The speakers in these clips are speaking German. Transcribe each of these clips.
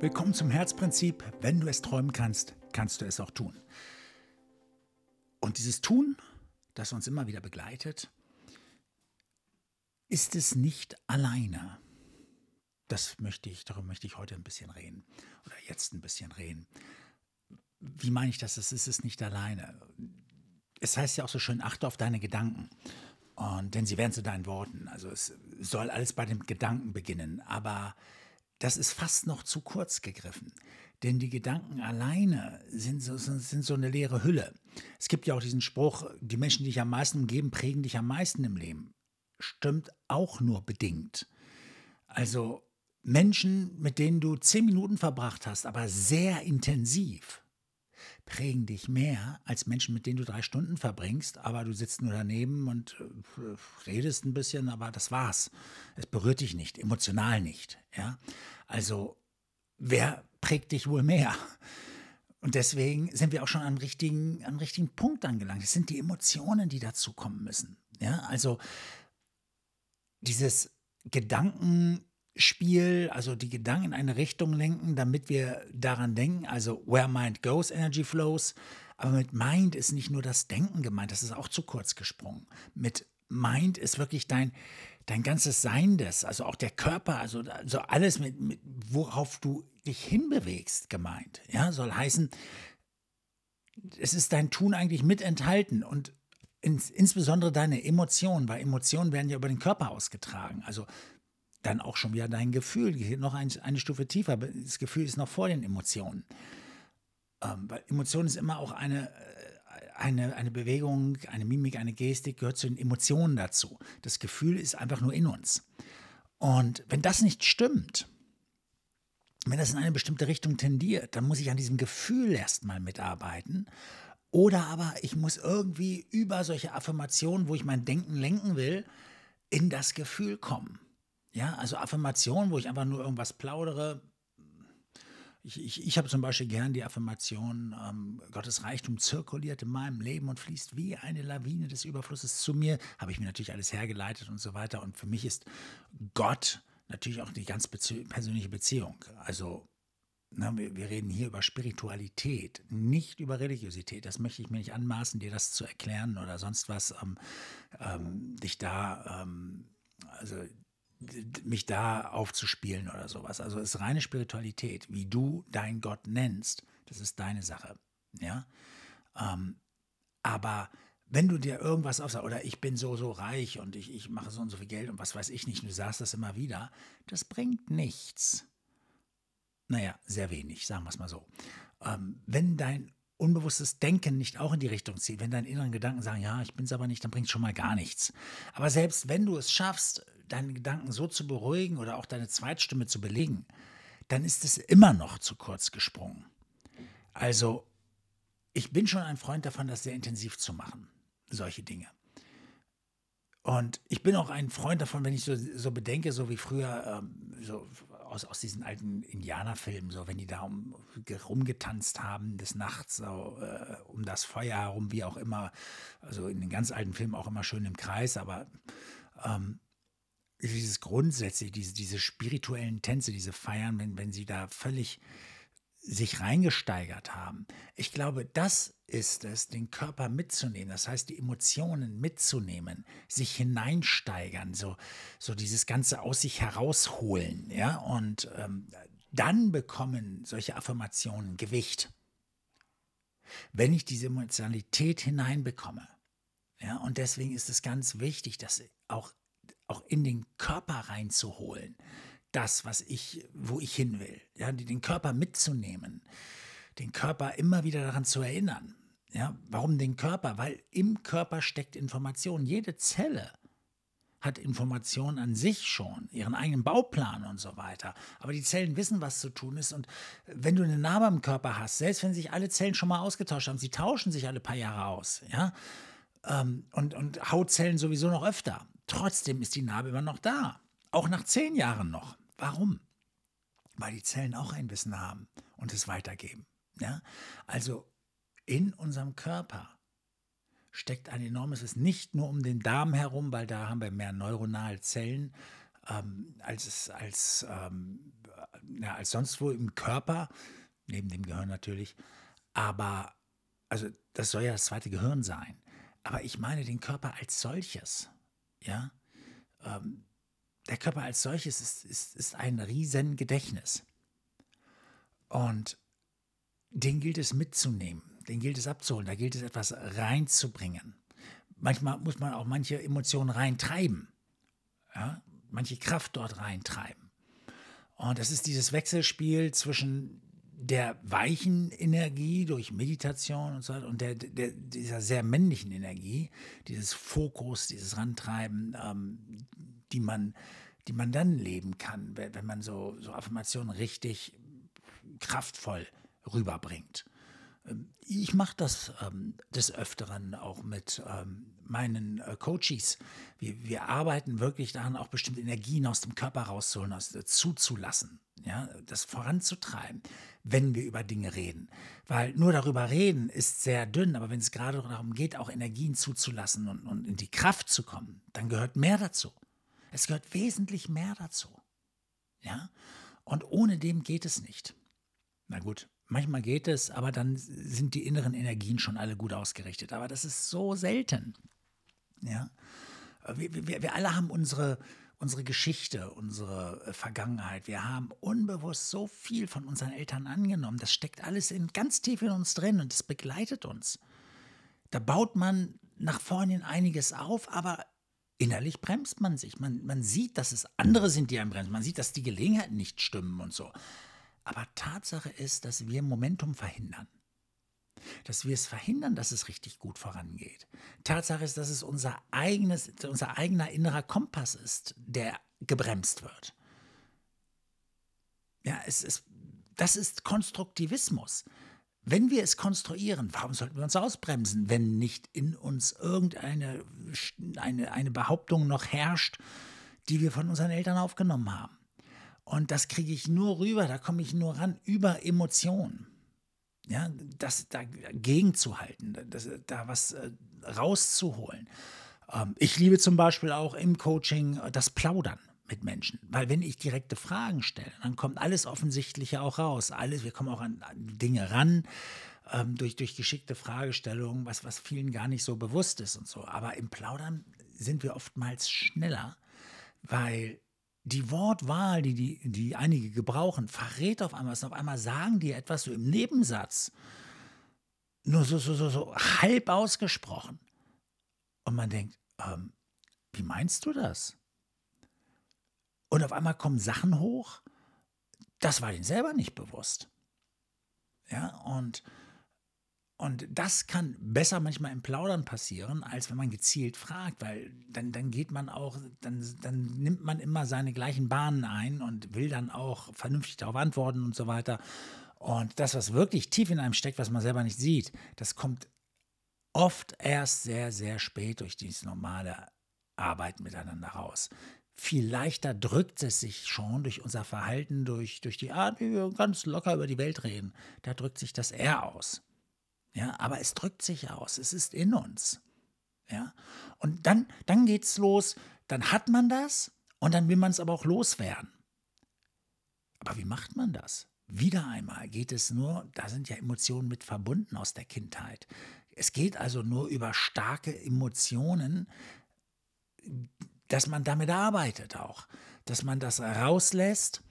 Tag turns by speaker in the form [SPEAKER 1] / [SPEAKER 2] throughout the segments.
[SPEAKER 1] Willkommen zum Herzprinzip. Wenn du es träumen kannst, kannst du es auch tun. Und dieses Tun, das uns immer wieder begleitet, ist es nicht alleine. Das möchte ich, darüber möchte ich heute ein bisschen reden. Oder jetzt ein bisschen reden. Wie meine ich das? Es ist es nicht alleine. Es heißt ja auch so schön, achte auf deine Gedanken. Und, denn sie werden zu deinen Worten. Also es soll alles bei dem Gedanken beginnen. Aber das ist fast noch zu kurz gegriffen. Denn die Gedanken alleine sind so, sind so eine leere Hülle. Es gibt ja auch diesen Spruch, die Menschen, die dich am meisten umgeben, prägen dich am meisten im Leben. Stimmt auch nur bedingt. Also Menschen, mit denen du zehn Minuten verbracht hast, aber sehr intensiv, prägen dich mehr als Menschen, mit denen du drei Stunden verbringst, aber du sitzt nur daneben und äh, redest ein bisschen, aber das war's. Es berührt dich nicht, emotional nicht. Ja? Also, wer prägt dich wohl mehr? Und deswegen sind wir auch schon am richtigen, am richtigen Punkt angelangt. Es sind die Emotionen, die dazu kommen müssen. Ja, also dieses Gedanken Spiel, also die Gedanken in eine Richtung lenken, damit wir daran denken, also where mind goes, energy flows. Aber mit Mind ist nicht nur das Denken gemeint, das ist auch zu kurz gesprungen. Mit Mind ist wirklich dein, dein ganzes Seiendes, also auch der Körper, also, also alles, mit, mit, worauf du dich hinbewegst, gemeint. Ja, soll heißen, es ist dein Tun eigentlich mit enthalten und ins, insbesondere deine Emotionen, weil Emotionen werden ja über den Körper ausgetragen. Also dann auch schon wieder dein Gefühl, geht noch ein, eine Stufe tiefer. Das Gefühl ist noch vor den Emotionen. Ähm, weil Emotion ist immer auch eine, äh, eine, eine Bewegung, eine Mimik, eine Gestik, gehört zu den Emotionen dazu. Das Gefühl ist einfach nur in uns. Und wenn das nicht stimmt, wenn das in eine bestimmte Richtung tendiert, dann muss ich an diesem Gefühl erstmal mitarbeiten. Oder aber ich muss irgendwie über solche Affirmationen, wo ich mein Denken lenken will, in das Gefühl kommen. Ja, also Affirmation, wo ich einfach nur irgendwas plaudere. Ich, ich, ich habe zum Beispiel gern die Affirmation, ähm, Gottes Reichtum zirkuliert in meinem Leben und fließt wie eine Lawine des Überflusses zu mir. Habe ich mir natürlich alles hergeleitet und so weiter. Und für mich ist Gott natürlich auch die ganz persönliche Beziehung. Also na, wir, wir, reden hier über Spiritualität, nicht über Religiosität. Das möchte ich mir nicht anmaßen, dir das zu erklären oder sonst was, ähm, ähm, dich da, ähm, also mich da aufzuspielen oder sowas. Also es ist reine Spiritualität. Wie du dein Gott nennst, das ist deine Sache. Ja. Ähm, aber wenn du dir irgendwas aufsagst, oder ich bin so, so reich und ich, ich mache so und so viel Geld und was weiß ich nicht, du sagst das immer wieder, das bringt nichts. Naja, sehr wenig, sagen wir es mal so. Ähm, wenn dein unbewusstes Denken nicht auch in die Richtung zieht, wenn deine inneren Gedanken sagen, ja, ich bin es aber nicht, dann bringt es schon mal gar nichts. Aber selbst wenn du es schaffst, deine Gedanken so zu beruhigen oder auch deine Zweitstimme zu belegen, dann ist es immer noch zu kurz gesprungen. Also, ich bin schon ein Freund davon, das sehr intensiv zu machen, solche Dinge. Und ich bin auch ein Freund davon, wenn ich so, so bedenke, so wie früher, ähm, so aus, aus diesen alten Indianerfilmen, so wenn die da um, rumgetanzt haben des Nachts, so, äh, um das Feuer herum, wie auch immer, also in den ganz alten Filmen auch immer schön im Kreis, aber ähm, dieses grundsätzlich, diese, diese spirituellen Tänze, diese Feiern, wenn, wenn sie da völlig sich reingesteigert haben. Ich glaube, das ist es, den Körper mitzunehmen, das heißt, die Emotionen mitzunehmen, sich hineinsteigern, so, so dieses Ganze aus sich herausholen, ja, und ähm, dann bekommen solche Affirmationen Gewicht. Wenn ich diese Emotionalität hineinbekomme, ja, und deswegen ist es ganz wichtig, dass auch auch in den Körper reinzuholen. Das, was ich, wo ich hin will. Ja, den Körper mitzunehmen. Den Körper immer wieder daran zu erinnern. Ja, warum den Körper? Weil im Körper steckt Information. Jede Zelle hat Information an sich schon, ihren eigenen Bauplan und so weiter. Aber die Zellen wissen, was zu tun ist. Und wenn du eine Narbe im Körper hast, selbst wenn sich alle Zellen schon mal ausgetauscht haben, sie tauschen sich alle paar Jahre aus, ja, ähm, und, und Hautzellen sowieso noch öfter. Trotzdem ist die Narbe immer noch da. Auch nach zehn Jahren noch. Warum? Weil die Zellen auch ein Wissen haben und es weitergeben. Ja? Also in unserem Körper steckt ein enormes Wissen, nicht nur um den Darm herum, weil da haben wir mehr neuronale Zellen, ähm, als, als, ähm, ja, als sonst wo im Körper, neben dem Gehirn natürlich. Aber, also das soll ja das zweite Gehirn sein. Aber ich meine den Körper als solches. Ja, ähm, der Körper als solches ist, ist, ist ein riesen Gedächtnis. Und den gilt es mitzunehmen, den gilt es abzuholen, da gilt es etwas reinzubringen. Manchmal muss man auch manche Emotionen reintreiben, ja? manche Kraft dort reintreiben. Und das ist dieses Wechselspiel zwischen der weichen Energie durch Meditation und so weiter und der, der, dieser sehr männlichen Energie, dieses Fokus, dieses Rantreiben, ähm, die, man, die man dann leben kann, wenn man so, so Affirmationen richtig kraftvoll rüberbringt. Ähm, ich mache das ähm, des Öfteren auch mit ähm, meinen äh, Coaches. Wir, wir, arbeiten wirklich daran, auch bestimmte Energien aus dem Körper rauszuholen, aus, äh, zuzulassen, ja, das voranzutreiben, wenn wir über Dinge reden. Weil nur darüber reden ist sehr dünn, aber wenn es gerade darum geht, auch Energien zuzulassen und, und in die Kraft zu kommen, dann gehört mehr dazu. Es gehört wesentlich mehr dazu. Ja? Und ohne dem geht es nicht. Na gut, manchmal geht es, aber dann sind die inneren Energien schon alle gut ausgerichtet. Aber das ist so selten. Ja? Wir, wir, wir alle haben unsere, unsere Geschichte, unsere äh, Vergangenheit. Wir haben unbewusst so viel von unseren Eltern angenommen. Das steckt alles in, ganz tief in uns drin und es begleitet uns. Da baut man nach vorne einiges auf, aber innerlich bremst man sich. Man, man sieht, dass es andere sind, die einem bremsen. Man sieht, dass die Gelegenheiten nicht stimmen und so. Aber Tatsache ist, dass wir Momentum verhindern. Dass wir es verhindern, dass es richtig gut vorangeht. Tatsache ist, dass es unser, eigenes, unser eigener innerer Kompass ist, der gebremst wird. Ja, es ist, das ist Konstruktivismus. Wenn wir es konstruieren, warum sollten wir uns ausbremsen, wenn nicht in uns irgendeine eine, eine Behauptung noch herrscht, die wir von unseren Eltern aufgenommen haben? Und das kriege ich nur rüber, da komme ich nur ran über Emotionen. Ja, das dagegen zu halten, das, da was äh, rauszuholen. Ähm, ich liebe zum Beispiel auch im Coaching äh, das Plaudern mit Menschen. Weil wenn ich direkte Fragen stelle, dann kommt alles Offensichtliche auch raus. Alles, wir kommen auch an, an Dinge ran ähm, durch, durch geschickte Fragestellungen, was, was vielen gar nicht so bewusst ist und so. Aber im Plaudern sind wir oftmals schneller, weil die Wortwahl, die, die, die einige gebrauchen, verrät auf einmal. Auf einmal sagen die etwas so im Nebensatz. Nur so, so, so, so halb ausgesprochen. Und man denkt, ähm, wie meinst du das? Und auf einmal kommen Sachen hoch, das war denen selber nicht bewusst. Ja, und und das kann besser manchmal im Plaudern passieren, als wenn man gezielt fragt, weil dann, dann geht man auch, dann, dann nimmt man immer seine gleichen Bahnen ein und will dann auch vernünftig darauf antworten und so weiter. Und das, was wirklich tief in einem steckt, was man selber nicht sieht, das kommt oft erst sehr, sehr spät durch dieses normale Arbeiten miteinander raus. Viel leichter drückt es sich schon durch unser Verhalten, durch, durch die Art, wie wir ganz locker über die Welt reden. Da drückt sich das eher aus. Ja, aber es drückt sich aus, es ist in uns. Ja, und dann, dann geht's los, dann hat man das und dann will man es aber auch loswerden. Aber wie macht man das? Wieder einmal geht es nur, da sind ja Emotionen mit verbunden aus der Kindheit. Es geht also nur über starke Emotionen, dass man damit arbeitet auch, dass man das rauslässt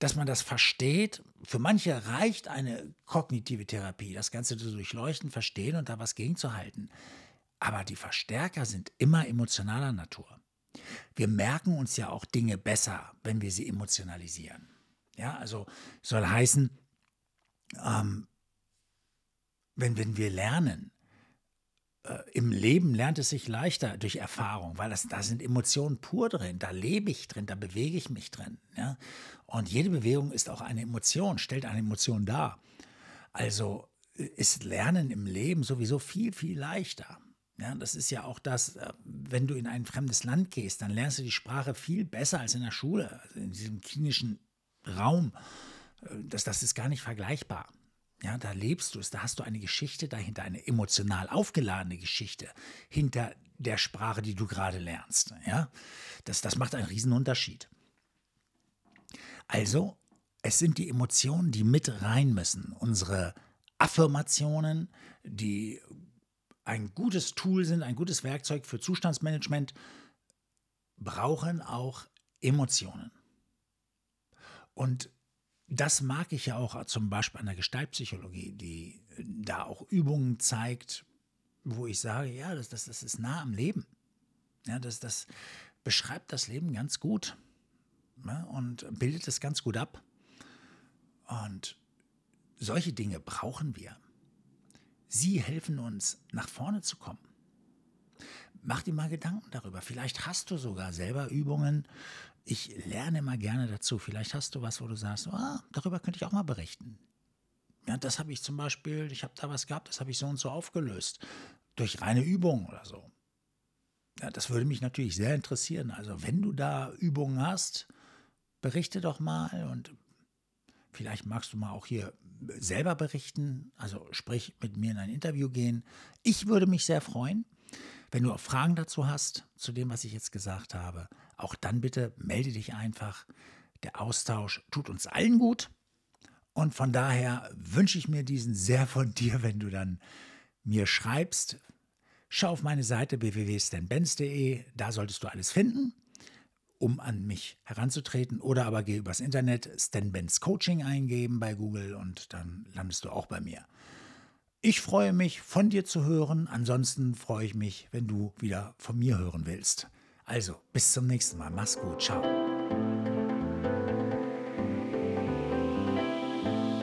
[SPEAKER 1] dass man das versteht. Für manche reicht eine kognitive Therapie, das Ganze zu durchleuchten, verstehen und da was gegenzuhalten. Aber die Verstärker sind immer emotionaler Natur. Wir merken uns ja auch Dinge besser, wenn wir sie emotionalisieren. Ja, also soll heißen, ähm, wenn, wenn wir lernen, im Leben lernt es sich leichter durch Erfahrung, weil das, da sind Emotionen pur drin, da lebe ich drin, da bewege ich mich drin. Ja? Und jede Bewegung ist auch eine Emotion, stellt eine Emotion dar. Also äh, ist Lernen im Leben sowieso viel, viel leichter. Ja, das ist ja auch das, äh, wenn du in ein fremdes Land gehst, dann lernst du die Sprache viel besser als in der Schule, also in diesem klinischen Raum. Das, das ist gar nicht vergleichbar. Ja, da lebst du es, da hast du eine Geschichte dahinter, eine emotional aufgeladene Geschichte hinter der Sprache, die du gerade lernst. Ja, das, das macht einen riesen Unterschied. Also, es sind die Emotionen, die mit rein müssen. Unsere Affirmationen, die ein gutes Tool sind, ein gutes Werkzeug für Zustandsmanagement, brauchen auch Emotionen. Und das mag ich ja auch zum Beispiel an der Gestaltpsychologie, die da auch Übungen zeigt, wo ich sage, ja, das, das, das ist nah am Leben. Ja, das, das beschreibt das Leben ganz gut ja, und bildet es ganz gut ab. Und solche Dinge brauchen wir. Sie helfen uns, nach vorne zu kommen. Mach dir mal Gedanken darüber. Vielleicht hast du sogar selber Übungen. Ich lerne mal gerne dazu. Vielleicht hast du was, wo du sagst, ah, darüber könnte ich auch mal berichten. Ja, das habe ich zum Beispiel, ich habe da was gehabt, das habe ich so und so aufgelöst. Durch reine Übung oder so. Ja, das würde mich natürlich sehr interessieren. Also, wenn du da Übungen hast, berichte doch mal und vielleicht magst du mal auch hier selber berichten, also sprich mit mir in ein Interview gehen. Ich würde mich sehr freuen. Wenn du auch Fragen dazu hast, zu dem, was ich jetzt gesagt habe, auch dann bitte melde dich einfach. Der Austausch tut uns allen gut. Und von daher wünsche ich mir diesen sehr von dir, wenn du dann mir schreibst. Schau auf meine Seite www.stanbenz.de, da solltest du alles finden, um an mich heranzutreten. Oder aber geh übers Internet Stan Benz Coaching eingeben bei Google und dann landest du auch bei mir. Ich freue mich, von dir zu hören. Ansonsten freue ich mich, wenn du wieder von mir hören willst. Also, bis zum nächsten Mal. Mach's gut. Ciao.